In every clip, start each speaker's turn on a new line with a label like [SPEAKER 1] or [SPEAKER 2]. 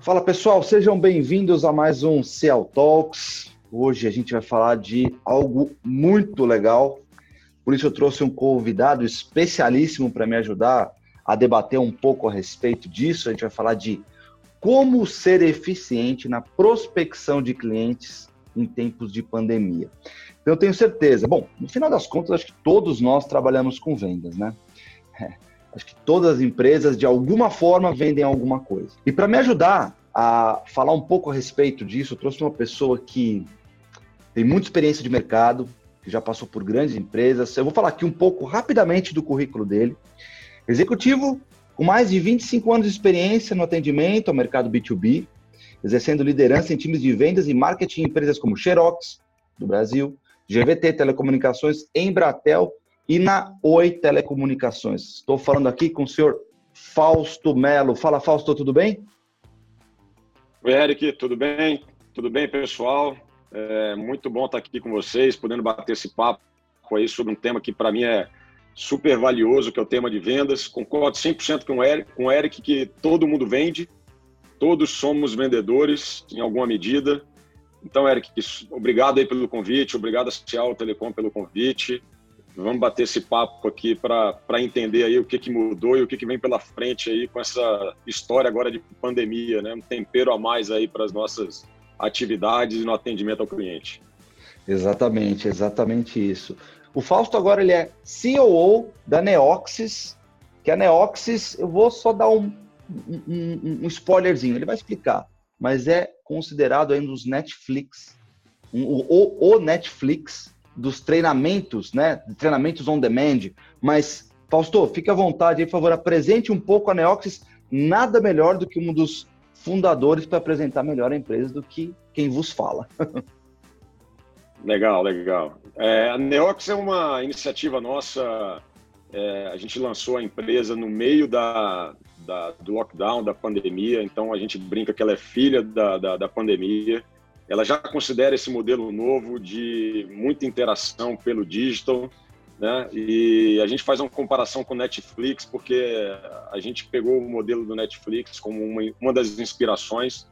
[SPEAKER 1] Fala pessoal, sejam bem-vindos a mais um CL Talks. Hoje a gente vai falar de algo muito legal, por isso eu trouxe um convidado especialíssimo para me ajudar a debater um pouco a respeito disso. A gente vai falar de como ser eficiente na prospecção de clientes em tempos de pandemia. Eu tenho certeza. Bom, no final das contas, acho que todos nós trabalhamos com vendas, né? É, acho que todas as empresas, de alguma forma, vendem alguma coisa. E para me ajudar a falar um pouco a respeito disso, eu trouxe uma pessoa que tem muita experiência de mercado, que já passou por grandes empresas. Eu vou falar aqui um pouco rapidamente do currículo dele. Executivo com mais de 25 anos de experiência no atendimento ao mercado B2B, exercendo liderança em times de vendas e marketing em empresas como Xerox, do Brasil, GVT Telecomunicações, Embratel e na Oi Telecomunicações. Estou falando aqui com o senhor Fausto Melo. Fala, Fausto, tudo bem?
[SPEAKER 2] Oi, Eric, tudo bem? Tudo bem, pessoal? É muito bom estar aqui com vocês, podendo bater esse papo aí sobre um tema que para mim é super valioso, que é o tema de vendas. Concordo 100% com o Eric, com o Eric que todo mundo vende, todos somos vendedores em alguma medida. Então, Eric, obrigado aí pelo convite, obrigado a Cial Telecom pelo convite. Vamos bater esse papo aqui para entender aí o que, que mudou e o que, que vem pela frente aí com essa história agora de pandemia, né? Um tempero a mais aí para as nossas atividades e no atendimento ao cliente.
[SPEAKER 1] Exatamente, exatamente isso. O Fausto agora ele é CEO da Neoxys, que a Neoxys, eu vou só dar um, um, um spoilerzinho, ele vai explicar, mas é considerado ainda dos Netflix, um, o, o Netflix dos treinamentos, né? Treinamentos on demand. Mas, Fausto, fique à vontade aí, por favor, apresente um pouco a Neoxys. Nada melhor do que um dos fundadores para apresentar melhor a empresa do que quem vos fala.
[SPEAKER 2] Legal, legal. É, a Neox é uma iniciativa nossa. É, a gente lançou a empresa no meio da, da, do lockdown, da pandemia, então a gente brinca que ela é filha da, da, da pandemia. Ela já considera esse modelo novo de muita interação pelo digital, né? E a gente faz uma comparação com o Netflix, porque a gente pegou o modelo do Netflix como uma, uma das inspirações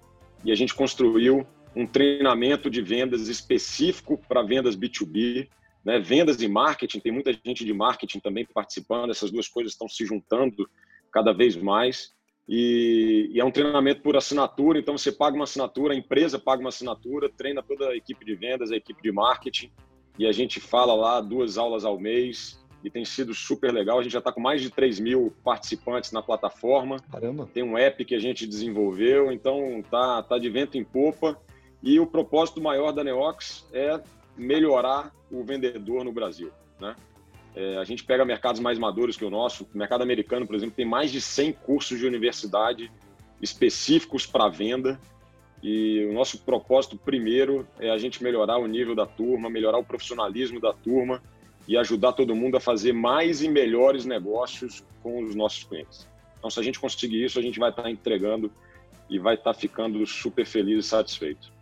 [SPEAKER 2] e a gente construiu um treinamento de vendas específico para vendas B2B, né? vendas e marketing. Tem muita gente de marketing também participando, essas duas coisas estão se juntando cada vez mais. E, e, é um treinamento por assinatura, então você paga uma assinatura, a empresa paga uma assinatura, treina toda a equipe de vendas, a equipe de marketing, e a gente fala lá duas aulas ao mês, e tem sido super legal. A gente já está com mais de 3 mil participantes na plataforma.
[SPEAKER 1] Caramba!
[SPEAKER 2] Tem um app que a gente desenvolveu, então tá, tá de vento em popa. E o propósito maior da Neox é melhorar o vendedor no Brasil. Né? É, a gente pega mercados mais maduros que o nosso. O mercado americano, por exemplo, tem mais de 100 cursos de universidade específicos para venda. E o nosso propósito primeiro é a gente melhorar o nível da turma, melhorar o profissionalismo da turma e ajudar todo mundo a fazer mais e melhores negócios com os nossos clientes. Então, se a gente conseguir isso, a gente vai estar entregando e vai estar ficando super feliz e satisfeito.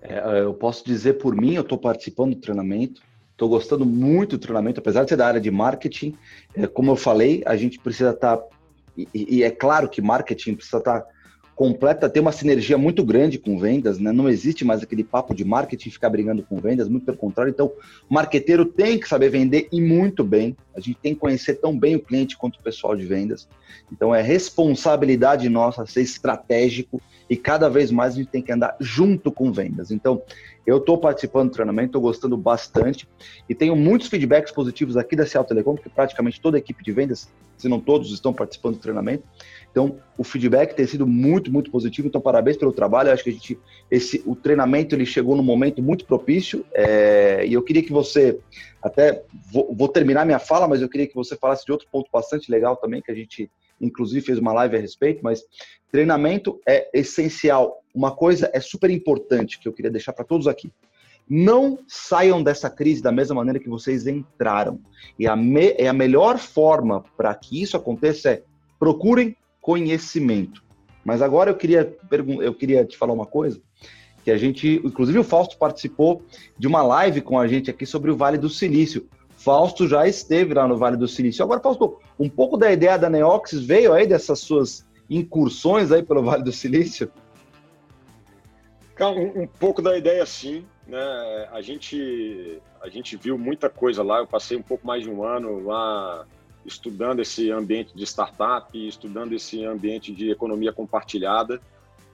[SPEAKER 1] É, eu posso dizer por mim, eu estou participando do treinamento, estou gostando muito do treinamento, apesar de ser da área de marketing. É, como eu falei, a gente precisa estar. Tá, e, e, é claro que marketing precisa estar tá completa, ter uma sinergia muito grande com vendas, né? Não existe mais aquele papo de marketing ficar brigando com vendas, muito pelo contrário. Então, o marqueteiro tem que saber vender e muito bem. A gente tem que conhecer tão bem o cliente quanto o pessoal de vendas. Então, é responsabilidade nossa ser estratégico e cada vez mais a gente tem que andar junto com vendas. Então, eu estou participando do treinamento, estou gostando bastante e tenho muitos feedbacks positivos aqui da Cial Telecom, porque praticamente toda a equipe de vendas, se não todos, estão participando do treinamento. Então, o feedback tem sido muito, muito positivo. Então, parabéns pelo trabalho. Eu acho que a gente, esse, o treinamento ele chegou num momento muito propício. É, e eu queria que você, até vou, vou, terminar minha fala, mas eu queria que você falasse de outro ponto bastante legal também, que a gente, inclusive, fez uma live a respeito. Mas treinamento é essencial. Uma coisa é super importante que eu queria deixar para todos aqui. Não saiam dessa crise da mesma maneira que vocês entraram. E a, me, é a melhor forma para que isso aconteça é procurem conhecimento. Mas agora eu queria, eu queria te falar uma coisa, que a gente, inclusive o Fausto participou de uma live com a gente aqui sobre o Vale do Silício. Fausto já esteve lá no Vale do Silício. Agora, Fausto, um pouco da ideia da Neoxys veio aí dessas suas incursões aí pelo Vale do Silício?
[SPEAKER 2] Um, um pouco da ideia, sim. Né? A, gente, a gente viu muita coisa lá. Eu passei um pouco mais de um ano lá estudando esse ambiente de startup, estudando esse ambiente de economia compartilhada.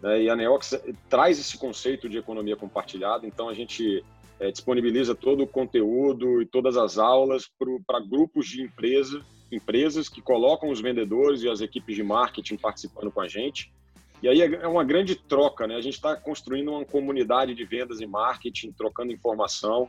[SPEAKER 2] Né? E a Neox traz esse conceito de economia compartilhada. Então, a gente é, disponibiliza todo o conteúdo e todas as aulas para grupos de empresa, empresas que colocam os vendedores e as equipes de marketing participando com a gente. E aí é uma grande troca, né? A gente está construindo uma comunidade de vendas e marketing, trocando informação.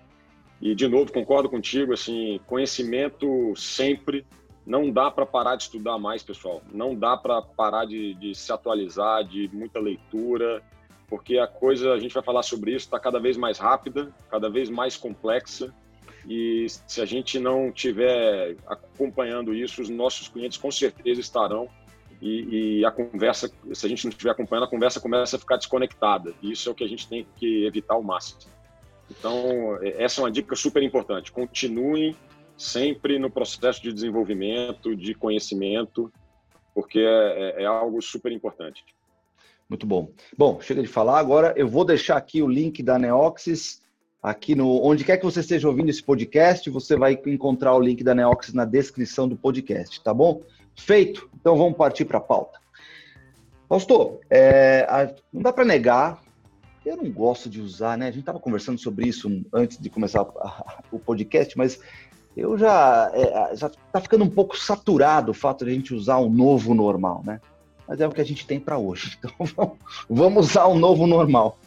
[SPEAKER 2] E, de novo, concordo contigo, assim, conhecimento sempre. Não dá para parar de estudar mais, pessoal. Não dá para parar de, de se atualizar, de muita leitura, porque a coisa, a gente vai falar sobre isso, está cada vez mais rápida, cada vez mais complexa. E se a gente não tiver acompanhando isso, os nossos clientes com certeza estarão e, e, a conversa, se a gente não estiver acompanhando, a conversa começa a ficar desconectada. E isso é o que a gente tem que evitar ao máximo. Então, é, essa é uma dica super importante. Continuem sempre no processo de desenvolvimento, de conhecimento, porque é, é, é algo super importante.
[SPEAKER 1] Muito bom. Bom, chega de falar. Agora eu vou deixar aqui o link da Neoxys aqui no onde quer que você esteja ouvindo esse podcast, você vai encontrar o link da Neoxys na descrição do podcast, tá bom? Feito. Então vamos partir para a pauta. Fausto, é, não dá para negar, eu não gosto de usar, né? A gente estava conversando sobre isso antes de começar o podcast, mas eu já é, já está ficando um pouco saturado o fato de a gente usar um novo normal, né? Mas é o que a gente tem para hoje. Então vamos usar um novo normal.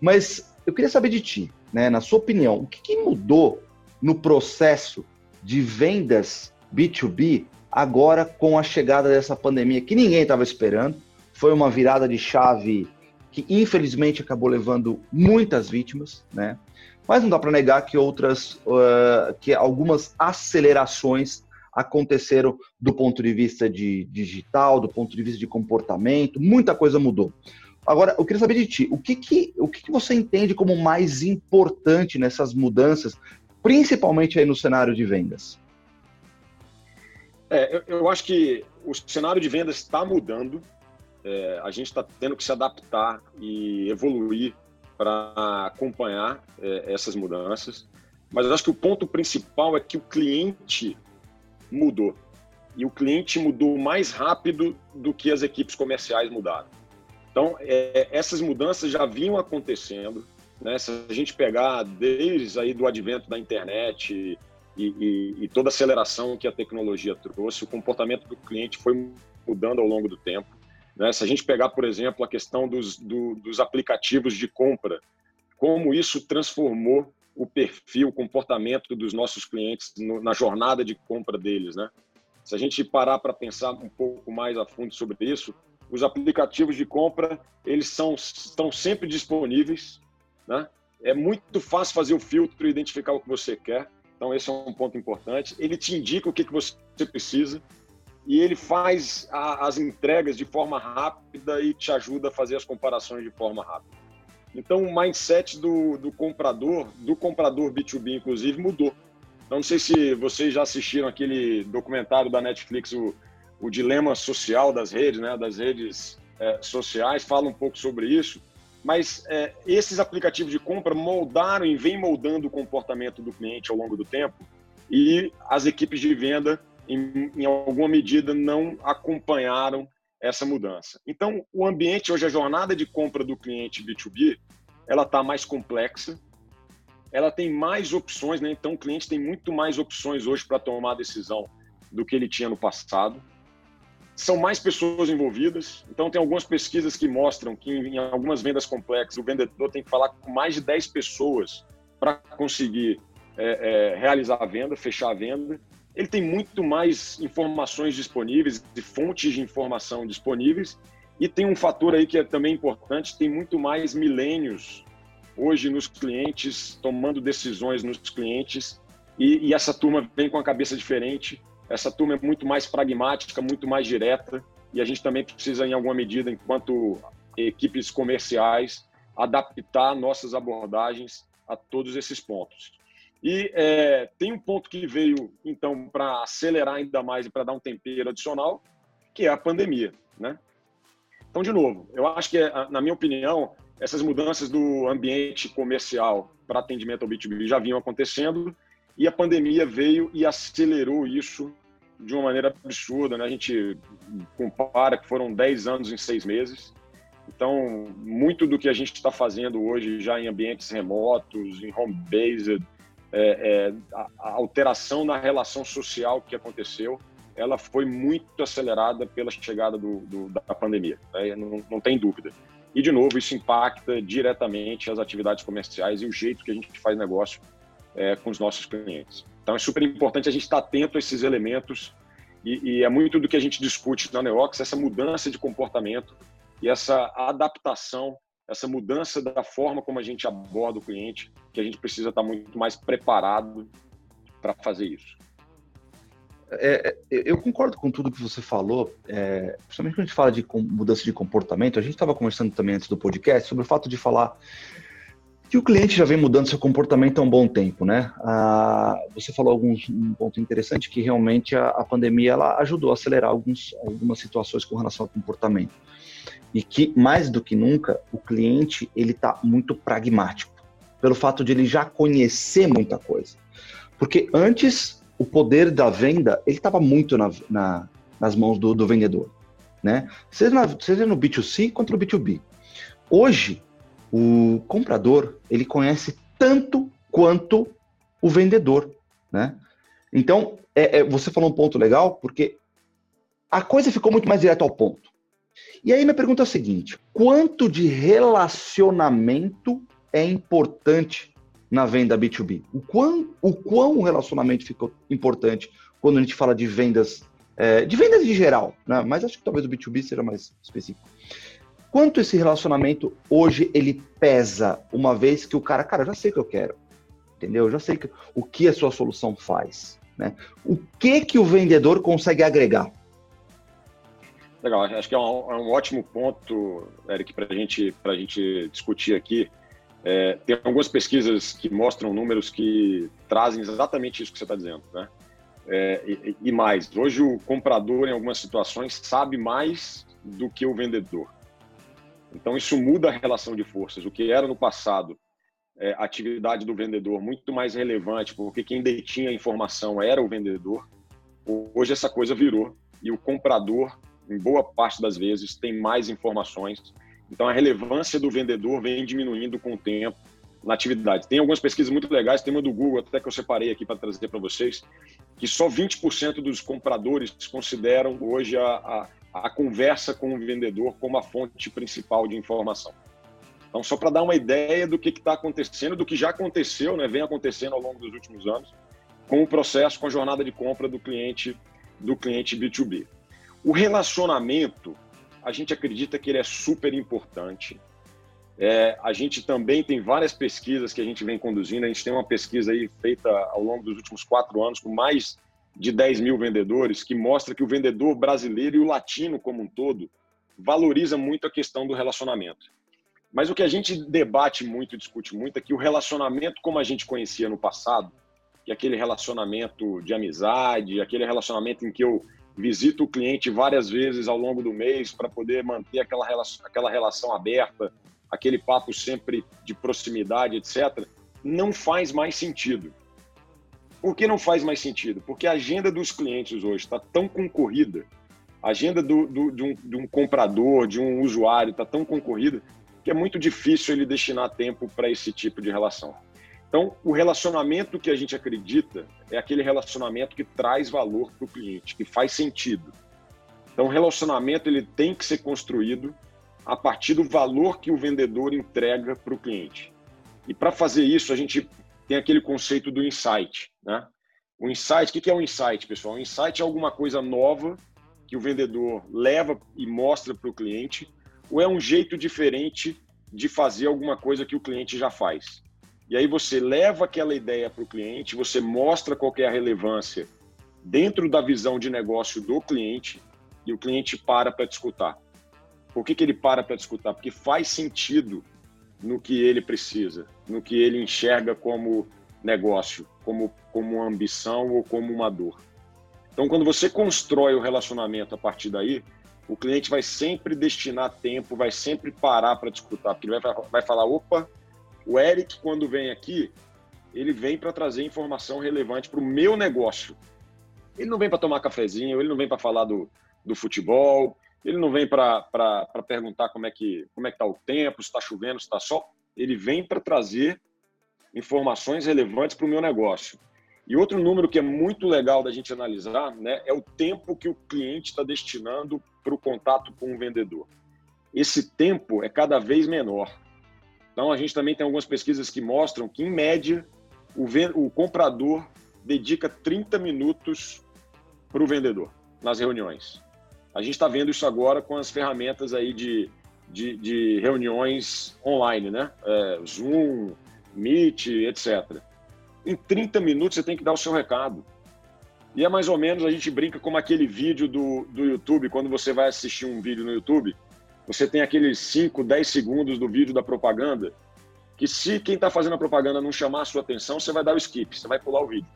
[SPEAKER 1] Mas eu queria saber de ti, né? Na sua opinião, o que, que mudou no processo de vendas B2B agora com a chegada dessa pandemia que ninguém estava esperando. Foi uma virada de chave que infelizmente acabou levando muitas vítimas, né? Mas não dá para negar que outras, uh, que algumas acelerações aconteceram do ponto de vista de digital, do ponto de vista de comportamento, muita coisa mudou. Agora, eu queria saber de ti, o que, que, o que, que você entende como mais importante nessas mudanças, principalmente aí no cenário de vendas?
[SPEAKER 2] É, eu, eu, acho que o cenário de vendas está mudando. É, a gente está tendo que se adaptar e evoluir para acompanhar é, essas mudanças. Mas eu acho que o ponto principal é que o cliente mudou. E o cliente mudou mais rápido do que as equipes comerciais mudaram. Então, é, essas mudanças já vinham acontecendo. Né? Se a gente pegar desde aí do advento da internet, e, e, e, toda a aceleração que a tecnologia trouxe, o comportamento do cliente foi mudando ao longo do tempo. Né? Se a gente pegar, por exemplo, a questão dos, do, dos aplicativos de compra, como isso transformou o perfil, o comportamento dos nossos clientes no, na jornada de compra deles, né? Se a gente parar para pensar um pouco mais a fundo sobre isso, os aplicativos de compra eles são estão sempre disponíveis, né? É muito fácil fazer o filtro e identificar o que você quer. Então, esse é um ponto importante. Ele te indica o que, que você precisa e ele faz a, as entregas de forma rápida e te ajuda a fazer as comparações de forma rápida. Então, o mindset do, do comprador, do comprador B2B, inclusive, mudou. Então, não sei se vocês já assistiram aquele documentário da Netflix, o, o Dilema Social das Redes, né, das redes é, sociais, fala um pouco sobre isso mas é, esses aplicativos de compra moldaram e vêm moldando o comportamento do cliente ao longo do tempo e as equipes de venda, em, em alguma medida, não acompanharam essa mudança. Então, o ambiente hoje, a jornada de compra do cliente B2B, ela está mais complexa, ela tem mais opções, né? Então, o cliente tem muito mais opções hoje para tomar decisão do que ele tinha no passado são mais pessoas envolvidas. Então, tem algumas pesquisas que mostram que em algumas vendas complexas, o vendedor tem que falar com mais de 10 pessoas para conseguir é, é, realizar a venda, fechar a venda. Ele tem muito mais informações disponíveis e fontes de informação disponíveis. E tem um fator aí que é também importante: tem muito mais milênios hoje nos clientes, tomando decisões nos clientes. E, e essa turma vem com a cabeça diferente essa turma é muito mais pragmática, muito mais direta, e a gente também precisa, em alguma medida, enquanto equipes comerciais, adaptar nossas abordagens a todos esses pontos. E é, tem um ponto que veio, então, para acelerar ainda mais e para dar um tempero adicional, que é a pandemia. Né? Então, de novo, eu acho que, na minha opinião, essas mudanças do ambiente comercial para atendimento ao B2B já vinham acontecendo e a pandemia veio e acelerou isso de uma maneira absurda. Né? A gente compara que foram 10 anos em seis meses. Então, muito do que a gente está fazendo hoje já em ambientes remotos, em home-based, é, é, a, a, alteração na relação social que aconteceu, ela foi muito acelerada pela chegada do, do, da pandemia, né? não, não tem dúvida. E, de novo, isso impacta diretamente as atividades comerciais e o jeito que a gente faz negócio é, com os nossos clientes. Então, é super importante a gente estar atento a esses elementos e, e é muito do que a gente discute na Neox, essa mudança de comportamento e essa adaptação, essa mudança da forma como a gente aborda o cliente, que a gente precisa estar muito mais preparado para fazer isso.
[SPEAKER 1] É, é eu concordo com tudo que você falou, é, principalmente quando a gente fala de mudança de comportamento. A gente estava conversando também antes do podcast sobre o fato de falar que o cliente já vem mudando seu comportamento há um bom tempo, né? Ah, você falou alguns, um ponto interessante que realmente a, a, pandemia ela ajudou a acelerar alguns, algumas situações com relação ao comportamento e que mais do que nunca o cliente ele está muito pragmático pelo fato de ele já conhecer muita coisa, porque antes o poder da venda ele estava muito na, na, nas mãos do, do vendedor, né? Seja, na, seja no B2C quanto no B2B. Hoje o comprador ele conhece tanto quanto o vendedor, né? Então, é, é, você falou um ponto legal, porque a coisa ficou muito mais direto ao ponto. E aí minha pergunta é a seguinte: quanto de relacionamento é importante na venda B2B? O quão o, quão relacionamento ficou importante quando a gente fala de vendas, é, de vendas em geral, né? Mas acho que talvez o B2B seja mais específico. Quanto esse relacionamento hoje ele pesa, uma vez que o cara, cara, já sei o que eu quero, entendeu? Eu já sei que, o que a sua solução faz, né? O que que o vendedor consegue agregar?
[SPEAKER 2] Legal, acho que é um, é um ótimo ponto, Eric, para gente, a gente discutir aqui. É, tem algumas pesquisas que mostram números que trazem exatamente isso que você está dizendo, né? É, e, e, mais, hoje o comprador, em algumas situações, sabe mais do que o vendedor. Então, isso muda a relação de forças. O que era no passado é, atividade do vendedor muito mais relevante, porque quem detinha a informação era o vendedor, hoje essa coisa virou e o comprador, em boa parte das vezes, tem mais informações. Então, a relevância do vendedor vem diminuindo com o tempo na atividade. Tem algumas pesquisas muito legais, tem uma do Google, até que eu separei aqui para trazer para vocês, que só 20% dos compradores consideram hoje a, a, a conversa com o vendedor como a fonte principal de informação. Então, só para dar uma ideia do que está acontecendo, do que já aconteceu, né, vem acontecendo ao longo dos últimos anos, com o processo, com a jornada de compra do cliente, do cliente B2B. O relacionamento, a gente acredita que ele é super importante. É, a gente também tem várias pesquisas que a gente vem conduzindo. A gente tem uma pesquisa aí feita ao longo dos últimos quatro anos com mais de 10 mil vendedores, que mostra que o vendedor brasileiro e o latino como um todo valoriza muito a questão do relacionamento. Mas o que a gente debate muito, discute muito, é que o relacionamento como a gente conhecia no passado, que é aquele relacionamento de amizade, aquele relacionamento em que eu visito o cliente várias vezes ao longo do mês para poder manter aquela relação, aquela relação aberta, aquele papo sempre de proximidade, etc., não faz mais sentido. Por que não faz mais sentido? Porque a agenda dos clientes hoje está tão concorrida, a agenda do, do, de, um, de um comprador, de um usuário está tão concorrida, que é muito difícil ele destinar tempo para esse tipo de relação. Então, o relacionamento que a gente acredita é aquele relacionamento que traz valor para o cliente, que faz sentido. Então, o relacionamento ele tem que ser construído a partir do valor que o vendedor entrega para o cliente. E para fazer isso, a gente tem aquele conceito do insight. Né? O insight, o que é um insight, pessoal? O insight é alguma coisa nova que o vendedor leva e mostra para o cliente, ou é um jeito diferente de fazer alguma coisa que o cliente já faz. E aí você leva aquela ideia para o cliente, você mostra qual é a relevância dentro da visão de negócio do cliente e o cliente para para te escutar. Por que, que ele para para te escutar? Porque faz sentido no que ele precisa, no que ele enxerga como negócio, como, como ambição ou como uma dor. Então, quando você constrói o relacionamento a partir daí, o cliente vai sempre destinar tempo, vai sempre parar para discutir, porque ele vai, vai falar: opa, o Eric, quando vem aqui, ele vem para trazer informação relevante para o meu negócio. Ele não vem para tomar cafezinho, ele não vem para falar do, do futebol, ele não vem para perguntar como é que como é que está o tempo, se está chovendo, se está sol. Ele vem para trazer informações relevantes para o meu negócio. E outro número que é muito legal da gente analisar né, é o tempo que o cliente está destinando para o contato com o vendedor. Esse tempo é cada vez menor. Então, a gente também tem algumas pesquisas que mostram que, em média, o, o comprador dedica 30 minutos para o vendedor nas reuniões. A gente está vendo isso agora com as ferramentas aí de, de, de reuniões online, né? É, Zoom, Meet, etc. Em 30 minutos você tem que dar o seu recado. E é mais ou menos, a gente brinca como aquele vídeo do, do YouTube, quando você vai assistir um vídeo no YouTube, você tem aqueles 5, 10 segundos do vídeo da propaganda, que se quem está fazendo a propaganda não chamar a sua atenção, você vai dar o skip, você vai pular o vídeo.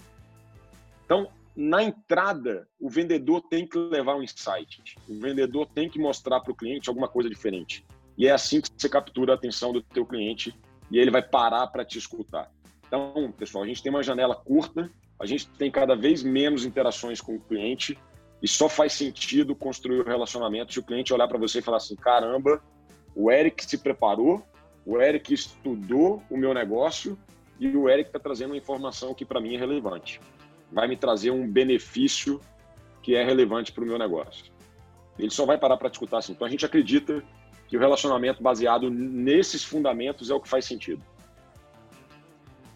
[SPEAKER 2] Então, na entrada, o vendedor tem que levar um insight. O vendedor tem que mostrar para o cliente alguma coisa diferente. E é assim que você captura a atenção do teu cliente e ele vai parar para te escutar. Então, pessoal, a gente tem uma janela curta, a gente tem cada vez menos interações com o cliente e só faz sentido construir o um relacionamento se o cliente olhar para você e falar assim: caramba, o Eric se preparou, o Eric estudou o meu negócio e o Eric está trazendo uma informação que para mim é relevante. Vai me trazer um benefício que é relevante para o meu negócio. Ele só vai parar para escutar assim. Então a gente acredita que o relacionamento baseado nesses fundamentos é o que faz sentido.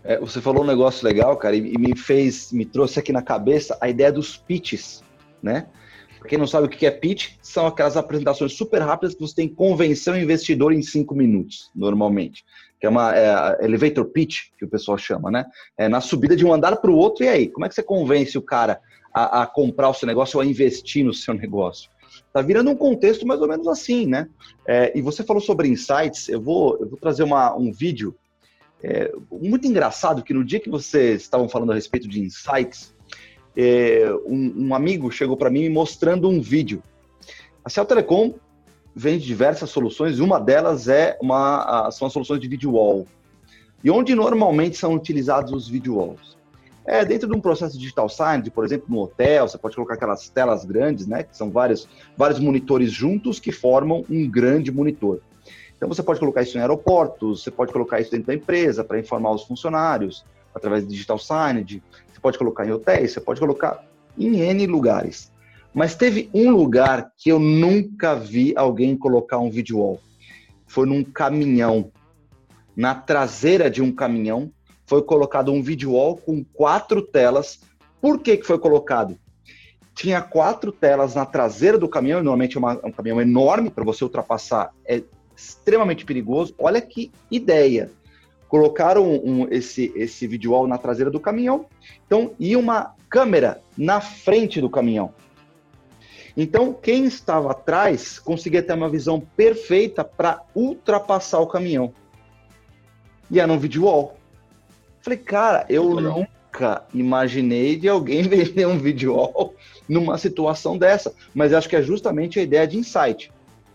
[SPEAKER 1] É, você falou um negócio legal, cara, e, me fez, me trouxe aqui na cabeça a ideia dos pitches, né? Pra quem não sabe o que é pitch, são aquelas apresentações super rápidas que você tem que convencer o investidor em cinco minutos, normalmente. Que é uma é, elevator pitch, que o pessoal chama, né? É na subida de um andar para o outro, e aí? Como é que você convence o cara a, a comprar o seu negócio ou a investir no seu negócio? Tá virando um contexto mais ou menos assim, né? É, e você falou sobre insights, eu vou, eu vou trazer uma, um vídeo é, muito engraçado que no dia que vocês estavam falando a respeito de insights, é, um, um, amigo chegou para mim mostrando um vídeo. A Cell Telecom vende diversas soluções, uma delas é uma, são as soluções de video wall. E onde normalmente são utilizados os video walls? É dentro de um processo de digital signage, por exemplo, no hotel, você pode colocar aquelas telas grandes, né, que são vários, vários monitores juntos que formam um grande monitor. Então você pode colocar isso em aeroportos, você pode colocar isso dentro da empresa para informar os funcionários através de digital signage, você pode colocar em hotéis, você pode colocar em N lugares. Mas teve um lugar que eu nunca vi alguém colocar um video wall. Foi num caminhão. Na traseira de um caminhão foi colocado um video wall com quatro telas. Por que, que foi colocado? Tinha quatro telas na traseira do caminhão, normalmente é uma, um caminhão enorme para você ultrapassar, é extremamente perigoso. Olha que ideia. Colocaram um, esse, esse video wall na traseira do caminhão, então, e uma câmera na frente do caminhão. Então, quem estava atrás conseguia ter uma visão perfeita para ultrapassar o caminhão. E era um video wall. Falei, cara, eu nunca imaginei de alguém vender um video wall numa situação dessa. Mas acho que é justamente a ideia de insight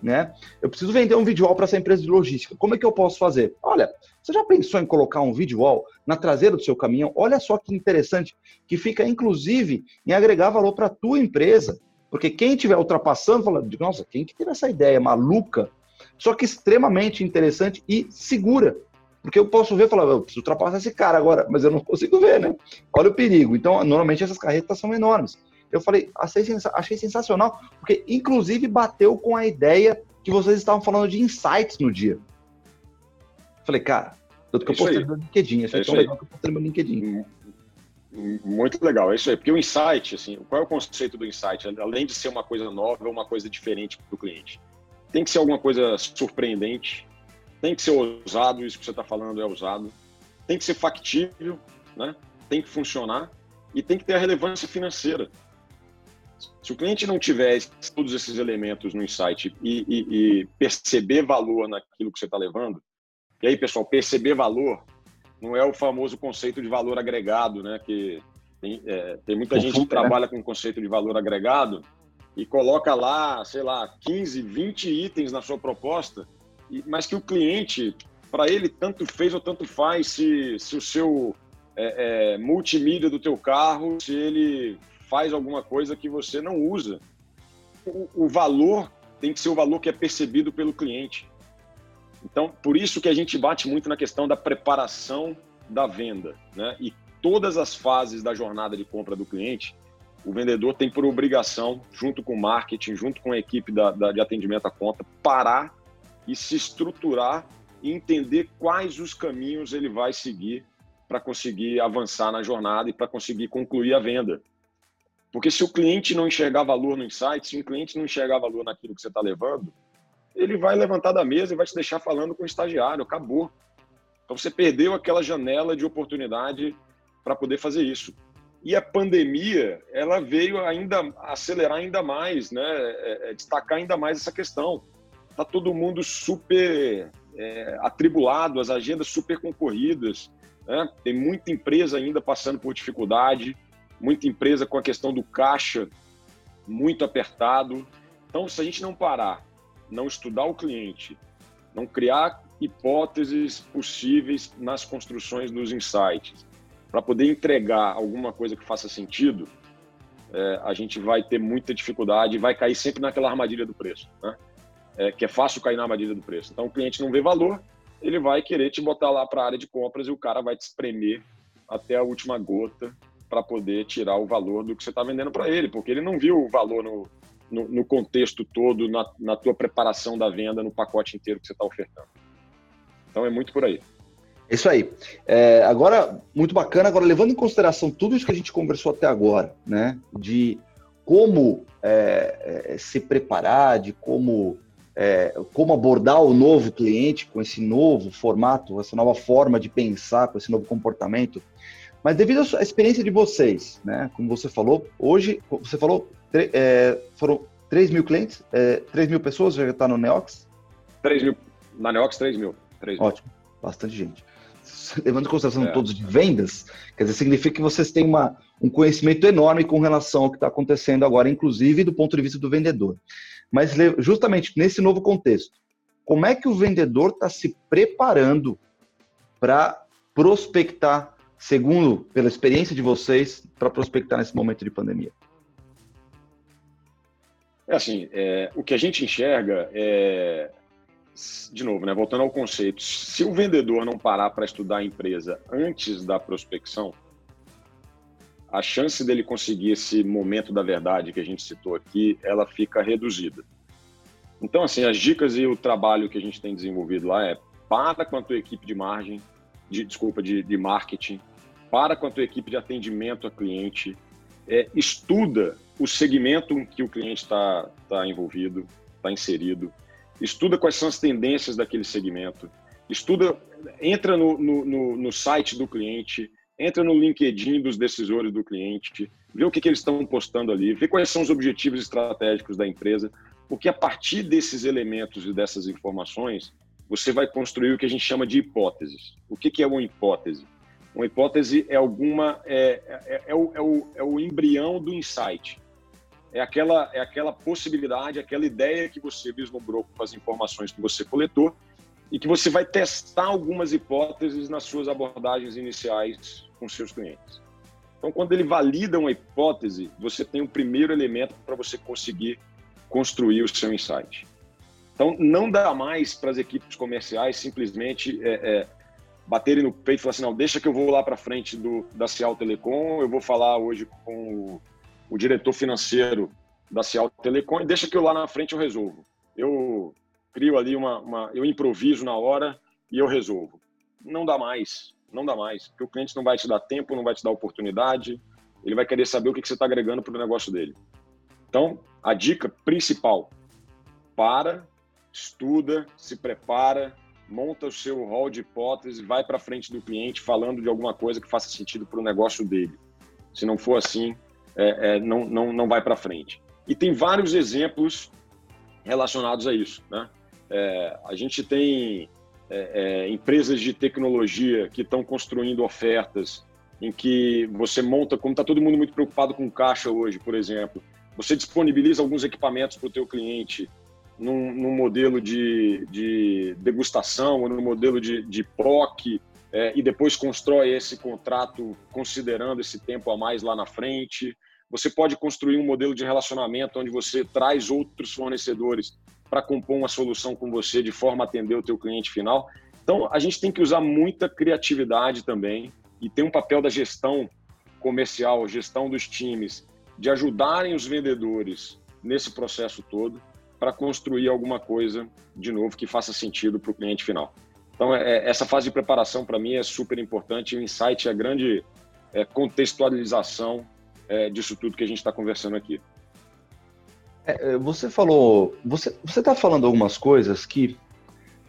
[SPEAKER 1] né? Eu preciso vender um video wall para essa empresa de logística. Como é que eu posso fazer? Olha, você já pensou em colocar um video wall na traseira do seu caminhão? Olha só que interessante, que fica inclusive em agregar valor para a tua empresa. Porque quem estiver ultrapassando, fala, nossa, quem que teve essa ideia maluca? Só que extremamente interessante e segura. Porque eu posso ver e falar, eu preciso ultrapassar esse cara agora, mas eu não consigo ver, né? Olha o perigo. Então, normalmente essas carretas são enormes. Eu falei, achei sensacional, porque inclusive bateu com a ideia que vocês estavam falando de insights no dia. Falei, cara, tanto que eu postei no LinkedIn, achei é tão legal que eu postei no meu LinkedIn.
[SPEAKER 2] Muito legal, é isso aí. Porque o insight, assim, qual é o conceito do insight? Além de ser uma coisa nova, é uma coisa diferente para o cliente. Tem que ser alguma coisa surpreendente, tem que ser ousado, isso que você está falando é ousado, tem que ser factível, né? tem que funcionar e tem que ter a relevância financeira. Se o cliente não tiver todos esses elementos no insight e, e, e perceber valor naquilo que você está levando, E aí, pessoal, perceber valor não é o famoso conceito de valor agregado, né? Que tem, é, tem muita gente que né? trabalha com o conceito de valor agregado e coloca lá, sei lá, 15, 20 itens na sua proposta, mas que o cliente, para ele, tanto fez ou tanto faz se, se o seu é, é, multimídia do teu carro, se ele faz alguma coisa que você não usa. O, o valor tem que ser o valor que é percebido pelo cliente. Então, por isso que a gente bate muito na questão da preparação da venda, né? E todas as fases da jornada de compra do cliente, o vendedor tem por obrigação, junto com o marketing, junto com a equipe da, da, de atendimento à conta, parar e se estruturar e entender quais os caminhos ele vai seguir para conseguir avançar na jornada e para conseguir concluir a venda. Porque se o cliente não enxergar valor no insight, se o cliente não enxergar valor naquilo que você está levando, ele vai levantar da mesa e vai te deixar falando com o estagiário, acabou. Então você perdeu aquela janela de oportunidade para poder fazer isso. E a pandemia, ela veio ainda acelerar ainda mais, né? É, é, destacar ainda mais essa questão. Tá todo mundo super é, atribulado, as agendas super concorridas, né? Tem muita empresa ainda passando por dificuldade, muita empresa com a questão do caixa muito apertado. Então, se a gente não parar não estudar o cliente, não criar hipóteses possíveis nas construções dos insights, para poder entregar alguma coisa que faça sentido, é, a gente vai ter muita dificuldade e vai cair sempre naquela armadilha do preço, né? é, que é fácil cair na armadilha do preço. Então, o cliente não vê valor, ele vai querer te botar lá para a área de compras e o cara vai te espremer até a última gota para poder tirar o valor do que você está vendendo para ele, porque ele não viu o valor no, no, no contexto todo, na, na tua preparação da venda, no pacote inteiro que você está ofertando. Então é muito por aí.
[SPEAKER 1] Isso aí. É, agora, muito bacana. Agora, levando em consideração tudo isso que a gente conversou até agora, né? De como é, é, se preparar, de como, é, como abordar o novo cliente com esse novo formato, essa nova forma de pensar, com esse novo comportamento. Mas devido à experiência de vocês, né? Como você falou, hoje, você falou, é, foram 3 mil clientes, é, 3 mil pessoas já está no Neox?
[SPEAKER 2] 3 mil. Na Neox, 3 mil. 3 mil.
[SPEAKER 1] Ótimo, bastante gente. Levando em consideração é. todos de vendas, quer dizer, significa que vocês têm uma, um conhecimento enorme com relação ao que está acontecendo agora, inclusive do ponto de vista do vendedor. Mas justamente nesse novo contexto, como é que o vendedor está se preparando para prospectar segundo, pela experiência de vocês, para prospectar nesse momento de pandemia?
[SPEAKER 2] É assim, é, o que a gente enxerga é, de novo, né, voltando ao conceito, se o vendedor não parar para estudar a empresa antes da prospecção, a chance dele conseguir esse momento da verdade que a gente citou aqui, ela fica reduzida. Então, assim, as dicas e o trabalho que a gente tem desenvolvido lá é para com a tua equipe de margem, de, desculpa, de, de marketing, para com a tua equipe de atendimento a cliente, é, estuda o segmento em que o cliente está tá envolvido, está inserido, estuda quais são as tendências daquele segmento, estuda, entra no, no, no site do cliente, entra no LinkedIn dos decisores do cliente, vê o que, que eles estão postando ali, vê quais são os objetivos estratégicos da empresa, porque a partir desses elementos e dessas informações, você vai construir o que a gente chama de hipóteses. O que, que é uma hipótese? Uma hipótese é alguma é, é, é, o, é, o, é o embrião do insight. É aquela, é aquela possibilidade, aquela ideia que você vislumbrou com as informações que você coletou e que você vai testar algumas hipóteses nas suas abordagens iniciais com seus clientes. Então, quando ele valida uma hipótese, você tem o primeiro elemento para você conseguir construir o seu insight. Então, não dá mais para as equipes comerciais simplesmente é, é, baterem no peito e falar assim, não, deixa que eu vou lá para frente do, da Cial Telecom, eu vou falar hoje com o, o, diretor financeiro da Cial Telecom e deixa que eu lá na frente eu resolvo. Eu crio ali uma, uma, eu improviso na hora e eu resolvo. Não dá mais, não dá mais, porque o cliente não vai te dar tempo, não vai te dar oportunidade, ele vai querer saber o que, você está agregando para o negócio dele. Então, a dica principal, para, estuda, se prepara, monta o seu rol de hipóteses, vai para frente do cliente falando de alguma coisa que faça sentido para o negócio dele. Se não for assim, é, é, não, não, não vai para frente. E tem vários exemplos relacionados a isso. Né? É, a gente tem é, é, empresas de tecnologia que estão construindo ofertas em que você monta, como está todo mundo muito preocupado com caixa hoje, por exemplo, você disponibiliza alguns equipamentos para o teu cliente num, num modelo de, de, degustação ou no modelo de, de POC é, e depois constrói esse contrato considerando esse tempo a mais lá na frente. Você pode construir um modelo de relacionamento onde você traz outros fornecedores para compor uma solução com você de forma a atender o teu cliente final. Então, a gente tem que usar muita criatividade também e tem um papel da gestão comercial, gestão dos times, de ajudarem os vendedores nesse processo todo para construir alguma coisa de novo que faça sentido para o cliente final. Então, é, é, essa fase de preparação para mim é super importante. O insight é a grande é, contextualização é, disso tudo que a gente está conversando aqui.
[SPEAKER 1] É, é, você falou, você está falando algumas coisas que,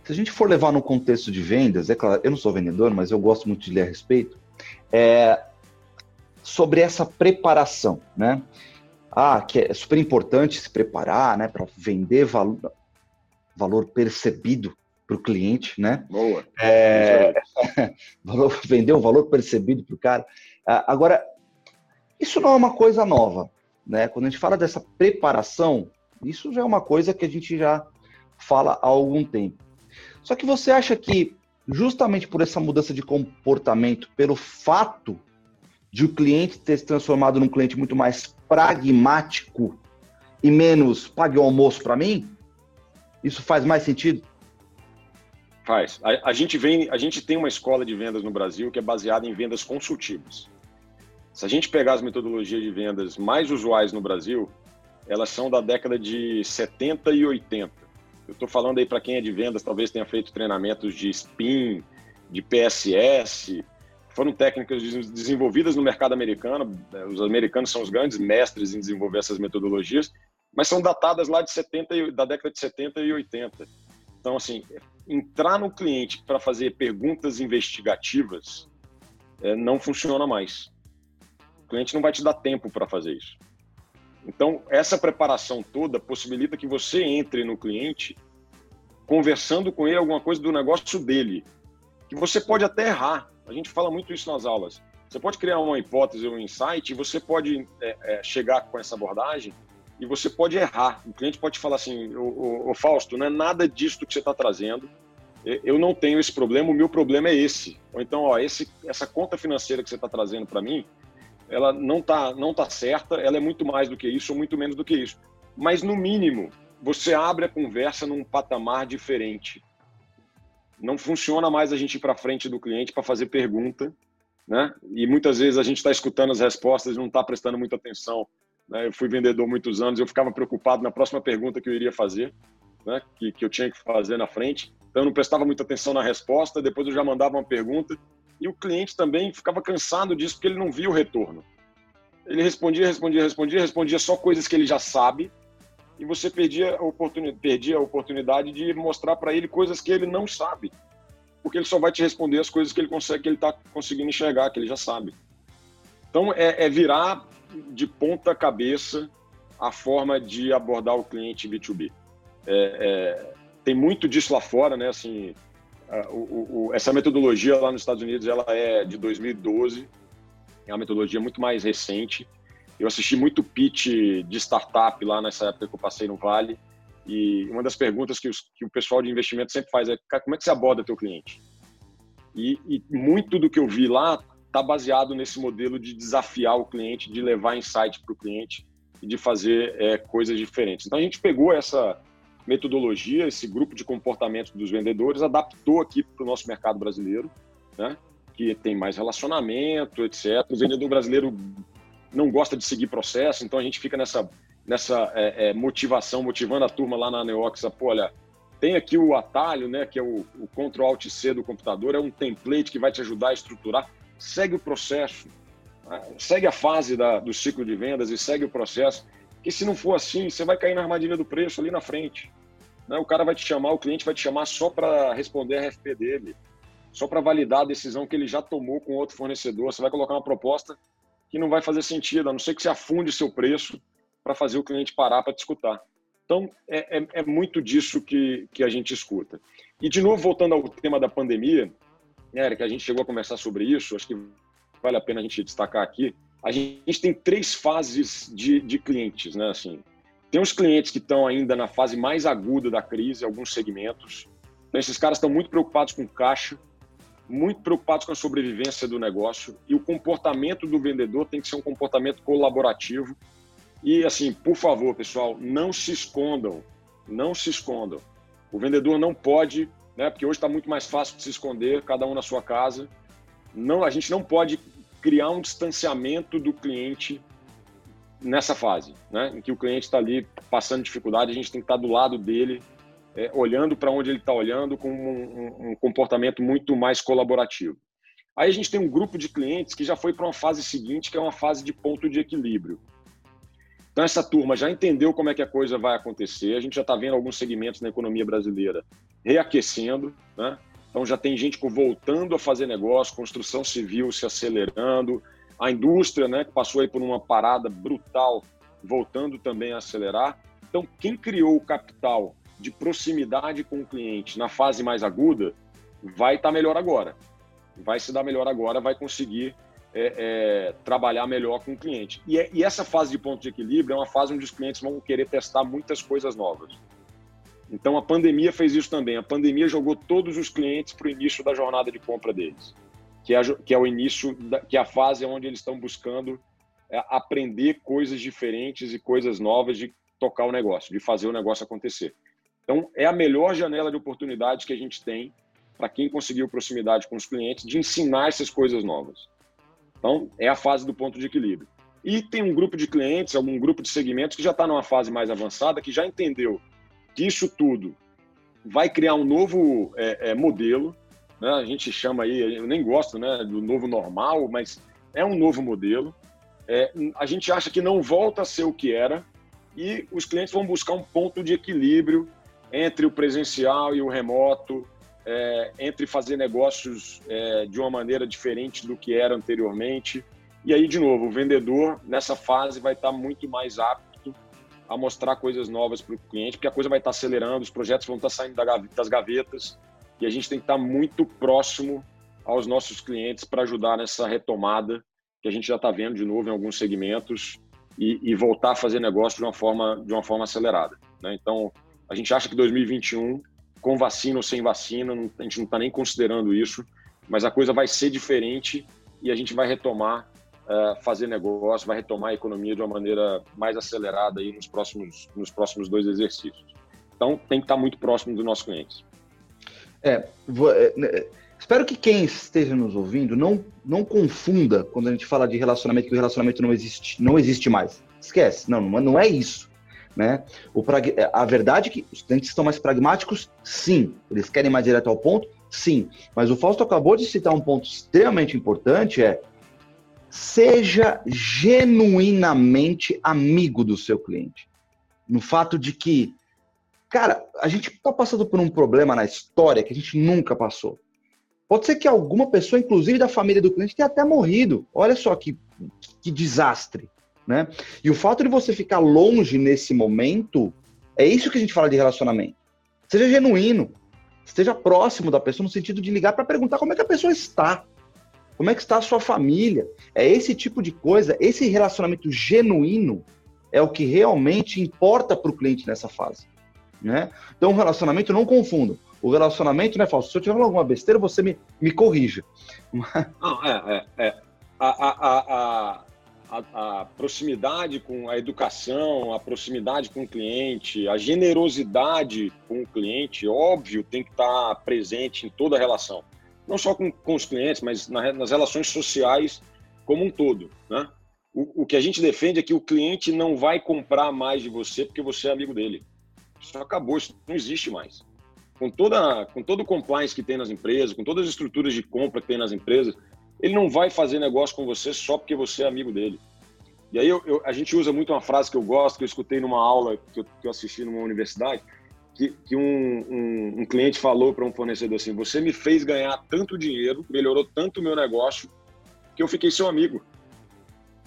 [SPEAKER 1] se a gente for levar no contexto de vendas, é claro, eu não sou vendedor, mas eu gosto muito de ler a respeito, é, sobre essa preparação, né? Ah, que é super importante se preparar, né, para vender valor, valor percebido para o cliente, né?
[SPEAKER 2] Boa.
[SPEAKER 1] É, vender o valor percebido para o cara. Ah, agora, isso não é uma coisa nova. Né? Quando a gente fala dessa preparação, isso já é uma coisa que a gente já fala há algum tempo. Só que você acha que, justamente por essa mudança de comportamento, pelo fato de o cliente ter se transformado num cliente muito mais pragmático e menos pague o almoço para mim, isso faz mais sentido?
[SPEAKER 2] Faz. A, a, gente vem, a gente tem uma escola de vendas no Brasil que é baseada em vendas consultivas. Se a gente pegar as metodologias de vendas mais usuais no Brasil, elas são da década de 70 e 80. Eu estou falando aí para quem é de vendas, talvez tenha feito treinamentos de SPIN, de PSS. Foram técnicas desenvolvidas no mercado americano. Os americanos são os grandes mestres em desenvolver essas metodologias, mas são datadas lá de 70 da década de 70 e 80. Então, assim, entrar no cliente para fazer perguntas investigativas é, não funciona mais. O cliente não vai te dar tempo para fazer isso. Então, essa preparação toda possibilita que você entre no cliente conversando com ele alguma coisa do negócio dele, que você pode até errar. A gente fala muito isso nas aulas. Você pode criar uma hipótese, um insight, e você pode é, é, chegar com essa abordagem e você pode errar. O cliente pode falar assim: o, Fausto, não é nada disso que você está trazendo. Eu não tenho esse problema, o meu problema é esse. Ou então, ó, esse, essa conta financeira que você está trazendo para mim, ela não está não tá certa, ela é muito mais do que isso ou muito menos do que isso. Mas, no mínimo, você abre a conversa num patamar diferente. Não funciona mais a gente ir para frente do cliente para fazer pergunta, né? E muitas vezes a gente está escutando as respostas e não está prestando muita atenção. Né? Eu fui vendedor muitos anos, eu ficava preocupado na próxima pergunta que eu iria fazer, né? que, que eu tinha que fazer na frente. Então eu não prestava muita atenção na resposta, depois eu já mandava uma pergunta e o cliente também ficava cansado disso porque ele não via o retorno. Ele respondia, respondia, respondia, respondia só coisas que ele já sabe e você perdia a oportunidade, perdia a oportunidade de mostrar para ele coisas que ele não sabe, porque ele só vai te responder as coisas que ele consegue, que ele está conseguindo enxergar, que ele já sabe. Então é, é virar de ponta cabeça a forma de abordar o cliente B2B. É, é, tem muito disso lá fora, né? Assim, o, o, essa metodologia lá nos Estados Unidos ela é de 2012, é uma metodologia muito mais recente. Eu assisti muito pitch de startup lá nessa época que eu passei no Vale e uma das perguntas que, os, que o pessoal de investimento sempre faz é como é que você aborda teu cliente? E, e muito do que eu vi lá está baseado nesse modelo de desafiar o cliente, de levar insight para o cliente e de fazer é, coisas diferentes. Então a gente pegou essa metodologia, esse grupo de comportamento dos vendedores, adaptou aqui para o nosso mercado brasileiro, né? que tem mais relacionamento, etc. O vendedor brasileiro não gosta de seguir processo, então a gente fica nessa, nessa é, é, motivação, motivando a turma lá na Neox, pô, olha, tem aqui o atalho, né, que é o, o Ctrl Alt C do computador, é um template que vai te ajudar a estruturar. Segue o processo, né? segue a fase da, do ciclo de vendas e segue o processo. Que se não for assim, você vai cair na armadilha do preço ali na frente. Né? O cara vai te chamar, o cliente vai te chamar só para responder a RFP dele, só para validar a decisão que ele já tomou com outro fornecedor. Você vai colocar uma proposta que não vai fazer sentido, a não ser que você afunde seu preço para fazer o cliente parar para te escutar. Então, é, é, é, muito disso que, que a gente escuta. E, de novo, voltando ao tema da pandemia, Eric, a gente chegou a conversar sobre isso, acho que vale a pena a gente destacar aqui. A gente tem três fases de, de clientes, né? Assim, tem os clientes que estão ainda na fase mais aguda da crise, alguns segmentos. Então, esses caras estão muito preocupados com caixa, muito preocupados com a sobrevivência do negócio e o comportamento do vendedor tem que ser um comportamento colaborativo e assim, por favor, pessoal, não se escondam, não se escondam. O vendedor não pode, né? Porque hoje está muito mais fácil de se esconder, cada um na sua casa. Não, a gente não pode criar um distanciamento do cliente nessa fase, né? Em que o cliente está ali passando dificuldade, a gente tem que estar tá do lado dele, é, olhando para onde ele está olhando, com um, um, um comportamento muito mais colaborativo. Aí a gente tem um grupo de clientes que já foi para uma fase seguinte, que é uma fase de ponto de equilíbrio. Então, essa turma já entendeu como é que a coisa vai acontecer. A gente já está vendo alguns segmentos na economia brasileira reaquecendo, né? Então, já tem gente voltando a fazer negócio, construção civil se acelerando, a indústria, né, que passou aí por uma parada brutal, voltando também a acelerar. Então, quem criou o capital de proximidade com o cliente na fase mais aguda vai estar tá melhor agora. Vai se dar melhor agora, vai conseguir é, é, trabalhar melhor com o cliente. E, é, e, essa fase de ponto de equilíbrio é uma fase onde os clientes vão querer testar muitas coisas novas. Então a pandemia fez isso também. A pandemia jogou todos os clientes para o início da jornada de compra deles, que é, que é o início, da, que é a fase onde eles estão buscando é, aprender coisas diferentes e coisas novas de tocar o negócio, de fazer o negócio acontecer. Então é a melhor janela de oportunidade que a gente tem para quem conseguiu proximidade com os clientes de ensinar essas coisas novas. Então, é a fase do ponto de equilíbrio. E tem um grupo de clientes, algum grupo de segmentos que já está numa fase mais avançada, que já entendeu isso tudo vai criar um novo é, é, modelo. Né? A gente chama aí, eu nem gosto né, do novo normal, mas é um novo modelo. É, a gente acha que não volta a ser o que era e os clientes vão buscar um ponto de equilíbrio entre o presencial e o remoto, é, entre fazer negócios é, de uma maneira diferente do que era anteriormente. E aí, de novo, o vendedor nessa fase vai estar muito mais apto a mostrar coisas novas para o cliente, porque a coisa vai estar acelerando, os projetos vão estar saindo das gavetas e a gente tem que estar muito próximo aos nossos clientes para ajudar nessa retomada que a gente já está vendo de novo em alguns segmentos e, e, voltar a fazer negócio de uma forma, de uma forma acelerada. Né? Então, a gente acha que 2021 com vacina ou sem vacina, a gente não está nem considerando isso, mas a coisa vai ser diferente e a gente vai retomar uh, fazer negócio, vai retomar a economia de uma maneira mais acelerada aí nos próximos, nos próximos dois exercícios. Então, tem que estar muito próximo dos nossos clientes.
[SPEAKER 1] É, vou, é, né, espero que quem esteja nos ouvindo não, não confunda quando a gente fala de relacionamento que o relacionamento não existe, não existe mais. Esquece, não, não é isso. Né? O prag... A verdade é que os clientes estão mais pragmáticos, sim. Eles querem mais direto ao ponto, sim. Mas o Fausto acabou de citar um ponto extremamente importante, é seja genuinamente amigo do seu cliente. No fato de que, cara, a gente está passando por um problema na história que a gente nunca passou. Pode ser que alguma pessoa, inclusive da família do cliente, tenha até morrido. Olha só que, que desastre. Né? E o fato de você ficar longe nesse momento, é isso que a gente fala de relacionamento. Seja genuíno, esteja próximo da pessoa no sentido de ligar para perguntar como é que a pessoa está. Como é que está a sua família? É esse tipo de coisa, esse relacionamento genuíno é o que realmente importa para o cliente nessa fase. Né? Então, o relacionamento, não confunda. O relacionamento, né, Fausto? Se eu tiver alguma besteira, você me, me corrija.
[SPEAKER 2] Não, é, é, é. A, a, a, a, a, proximidade com a educação, a proximidade com o cliente, a generosidade com o cliente, óbvio, tem que estar presente em toda a relação. Não só com, com os clientes, mas na, nas relações sociais como um todo. Né? O, o que a gente defende é que o cliente não vai comprar mais de você porque você é amigo dele. Isso acabou, isso não existe mais. Com, toda, com todo o compliance que tem nas empresas, com todas as estruturas de compra que tem nas empresas, ele não vai fazer negócio com você só porque você é amigo dele. E aí eu, eu, a gente usa muito uma frase que eu gosto, que eu escutei numa aula que eu, que eu assisti numa universidade, que, que um, um, um, cliente falou para um fornecedor assim: Você me fez ganhar tanto dinheiro, melhorou tanto o meu negócio, que eu fiquei seu amigo.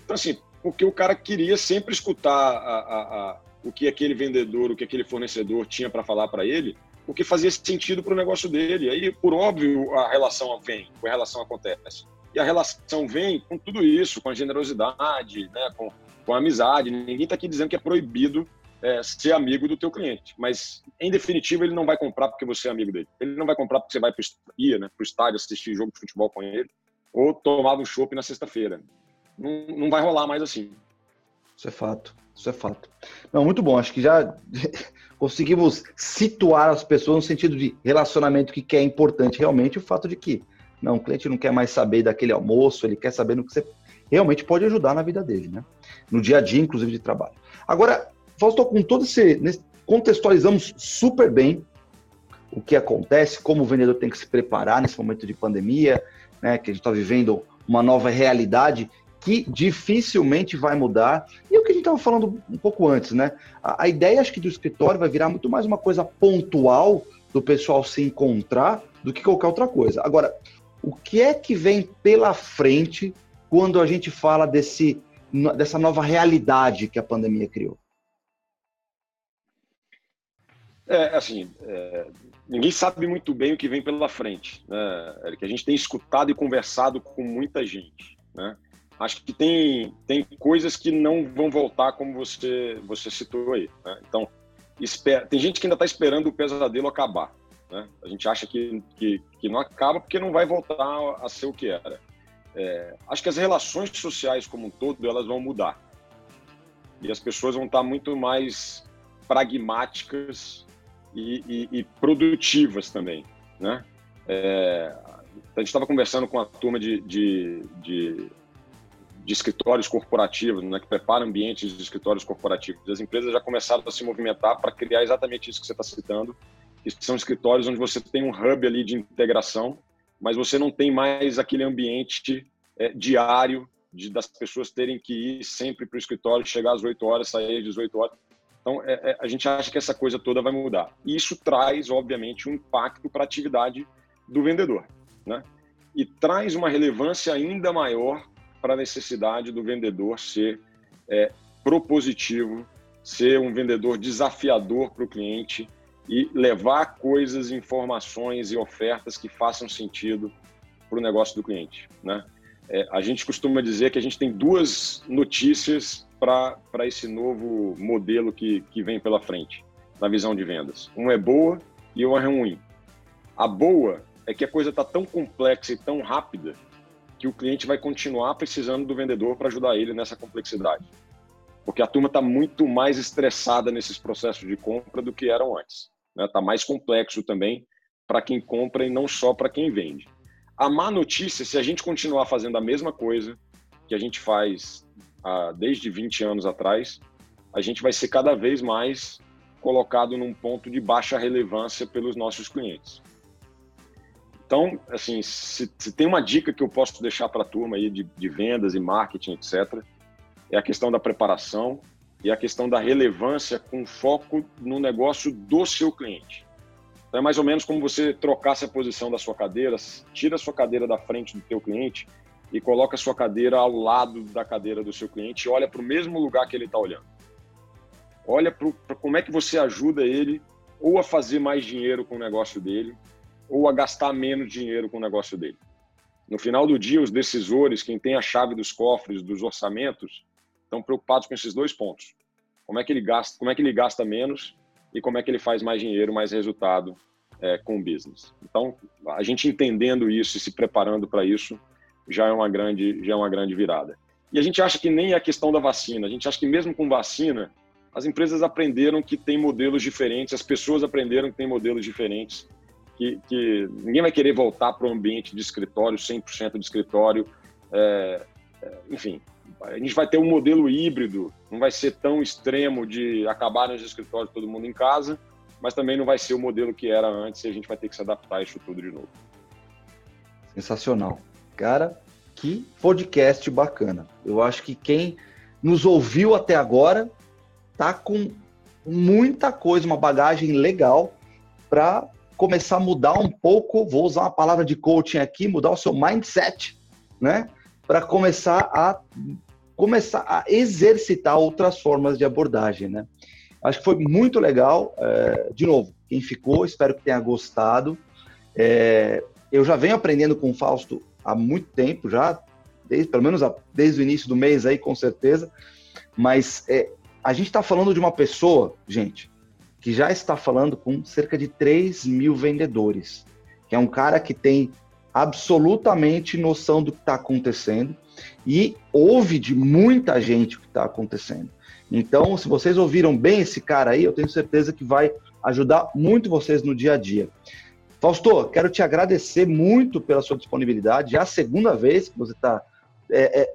[SPEAKER 2] Então, assim, porque o cara queria sempre escutar a, a, o que aquele vendedor, o que aquele fornecedor tinha para falar para ele, o que fazia sentido para o negócio dele. Aí, por óbvio, a relação vem, a relação acontece. E a relação vem com tudo isso, com a generosidade, né, com, com a amizade. Ninguém está aqui dizendo que é proibido é, ser amigo do teu cliente, mas em definitivo ele não vai comprar porque você é amigo dele. Ele não vai comprar porque você vai para o né, estádio assistir jogo de futebol com ele ou tomar um chopp na sexta-feira. Não, não vai rolar mais assim.
[SPEAKER 1] Isso é fato. Isso é fato. Não, muito bom. Acho que já conseguimos situar as pessoas no sentido de relacionamento que é importante realmente o fato de que não, o cliente não quer mais saber daquele almoço, ele quer saber no que você realmente pode ajudar na vida dele, né? No dia a dia, inclusive, de trabalho. Agora, Fausto, com todo esse. Contextualizamos super bem o que acontece, como o vendedor tem que se preparar nesse momento de pandemia, né? Que a gente está vivendo uma nova realidade que dificilmente vai mudar. E o que a gente estava falando um pouco antes, né? A, a, ideia, acho que, do escritório vai virar muito mais uma coisa pontual do pessoal se encontrar do que qualquer outra coisa. Agora, o que é que vem pela frente quando a gente fala desse, dessa nova realidade que a pandemia criou?
[SPEAKER 2] É, assim, é, ninguém sabe muito bem o que vem pela frente, né, Eric? A gente tem escutado e conversado com muita gente, né? acho que tem, tem coisas que não vão voltar como você, você citou aí. Né? Então, espera, tem gente que ainda está esperando o pesadelo acabar. Né? A gente acha que, que, que, não acaba porque não vai voltar a ser o que era. É, acho que as relações sociais como um todo elas vão mudar e as pessoas vão estar muito mais pragmáticas e, e, e produtivas também, né? É, a gente estava conversando com a turma de, de, de de escritórios corporativos, né, que prepara ambientes de escritórios corporativos. As empresas já começaram a se movimentar para criar exatamente isso que você está citando, que são escritórios onde você tem um hub ali de integração, mas você não tem mais aquele ambiente é, diário de, das pessoas terem que ir sempre para o escritório, chegar às 8 horas, sair às 18 horas. Então, é, é, a gente acha que essa coisa toda vai mudar. E isso traz, obviamente, um impacto para a atividade do vendedor. Né? E traz uma relevância ainda maior para a necessidade do vendedor ser é, propositivo, ser um vendedor desafiador para o cliente e levar coisas, informações e ofertas que façam sentido para o negócio do cliente. Né? É, a gente costuma dizer que a gente tem duas notícias para esse novo modelo que, que vem pela frente, na visão de vendas. Uma é boa e uma é ruim. A boa é que a coisa está tão complexa e tão rápida que o cliente vai continuar precisando do vendedor para ajudar ele nessa complexidade. Porque a turma está muito mais estressada nesses processos de compra do que eram antes. Está né? Tá mais complexo também para quem compra e não só para quem vende. A má notícia, se a gente continuar fazendo a mesma coisa que a gente faz desde 20 anos atrás, a gente vai ser cada vez mais colocado num ponto de baixa relevância pelos nossos clientes. Então, assim, se, se, tem uma dica que eu posso deixar para a turma aí de, de, vendas e marketing, etc., é a questão da preparação e a questão da relevância com foco no negócio do seu cliente. Então, é mais ou menos como você trocasse a posição da sua cadeira, tira a sua cadeira da frente do teu cliente e coloca sua cadeira ao lado da cadeira do seu cliente e olha para o mesmo lugar que ele está olhando. Olha para como é que você ajuda ele ou a fazer mais dinheiro com o negócio dele, ou a gastar menos dinheiro com o negócio dele. No final do dia, os decisores, quem tem a chave dos cofres, dos orçamentos, estão preocupados com esses dois pontos. Como é que ele gasta, como é que ele gasta menos e como é que ele faz mais dinheiro, mais resultado é, com o business. Então, a gente entendendo isso e se preparando para isso já é uma grande, já é uma grande virada. E a gente acha que nem é a questão da vacina. A gente acha que mesmo com vacina, as empresas aprenderam que tem modelos diferentes, as pessoas aprenderam que tem modelos diferentes que, que ninguém vai querer voltar para o ambiente de escritório, 100% de escritório. É, é, enfim, a gente vai ter um modelo híbrido, não vai ser tão extremo de acabar nos escritórios todo mundo em casa, mas também não vai ser o modelo que era antes e a gente vai ter que se adaptar a isso tudo de novo.
[SPEAKER 1] Sensacional. Cara, que podcast bacana. Eu acho que quem nos ouviu até agora tá com muita coisa, uma bagagem legal para começar a mudar um pouco, vou usar uma palavra de coaching aqui, mudar o seu mindset, né? Para começar a começar a exercitar outras formas de abordagem, né? Acho que foi muito legal. É, de novo, quem ficou, espero que tenha gostado. É, eu já venho aprendendo com o Fausto há muito tempo, já, desde, pelo menos desde o início do mês aí, com certeza. Mas é, a gente está falando de uma pessoa, gente, que já está falando com cerca de 3 mil vendedores, que é um cara que tem absolutamente noção do que está acontecendo e ouve de muita gente o que está acontecendo. Então, se vocês ouviram bem esse cara aí, eu tenho certeza que vai ajudar muito vocês no dia a dia. Fausto, quero te agradecer muito pela sua disponibilidade. Já é a segunda vez que você está é, é,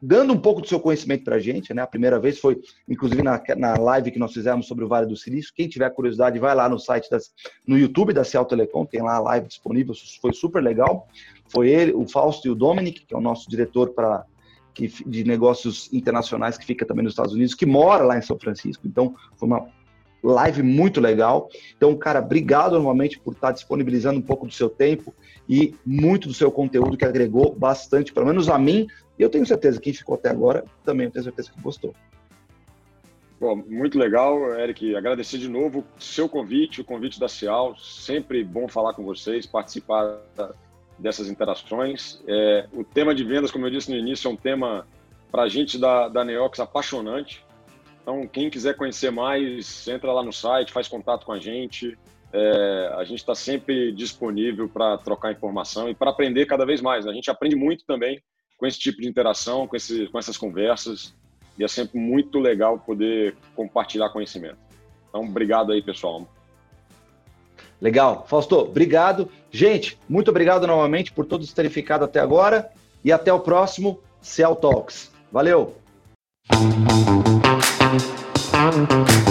[SPEAKER 1] dando um pouco do seu conhecimento para a gente. Né? A primeira vez foi, inclusive, na, na live que nós fizemos sobre o Vale do Silício. Quem tiver curiosidade, vai lá no site, das, no YouTube da Cial Telecom, tem lá a live disponível, foi super legal. Foi ele, o Fausto e o Dominic, que é o nosso diretor para de negócios internacionais que fica também nos Estados Unidos, que mora lá em São Francisco. Então, foi uma live muito legal. Então, cara, obrigado novamente por estar disponibilizando um pouco do seu tempo e muito do seu conteúdo que agregou bastante, pelo menos a mim. E eu tenho certeza que quem ficou até agora também eu tenho certeza que gostou.
[SPEAKER 2] Bom, muito legal, Eric. Agradecer de novo o seu convite, o convite da Cial. Sempre bom falar com vocês, participar dessas interações. É, o tema de vendas, como eu disse no início, é um tema para a gente da, da Neox apaixonante. Então, quem quiser conhecer mais, entra lá no site, faz contato com a gente. É, a gente está sempre disponível para trocar informação e para aprender cada vez mais. Né? A gente aprende muito também com esse tipo de interação, com, esse, com essas conversas. E é sempre muito legal poder compartilhar conhecimento. Então, obrigado aí, pessoal.
[SPEAKER 1] Legal. Fausto, obrigado. Gente, muito obrigado novamente por todos terem ficado até agora. E até o próximo Cell Talks. Valeu! Mm-hmm.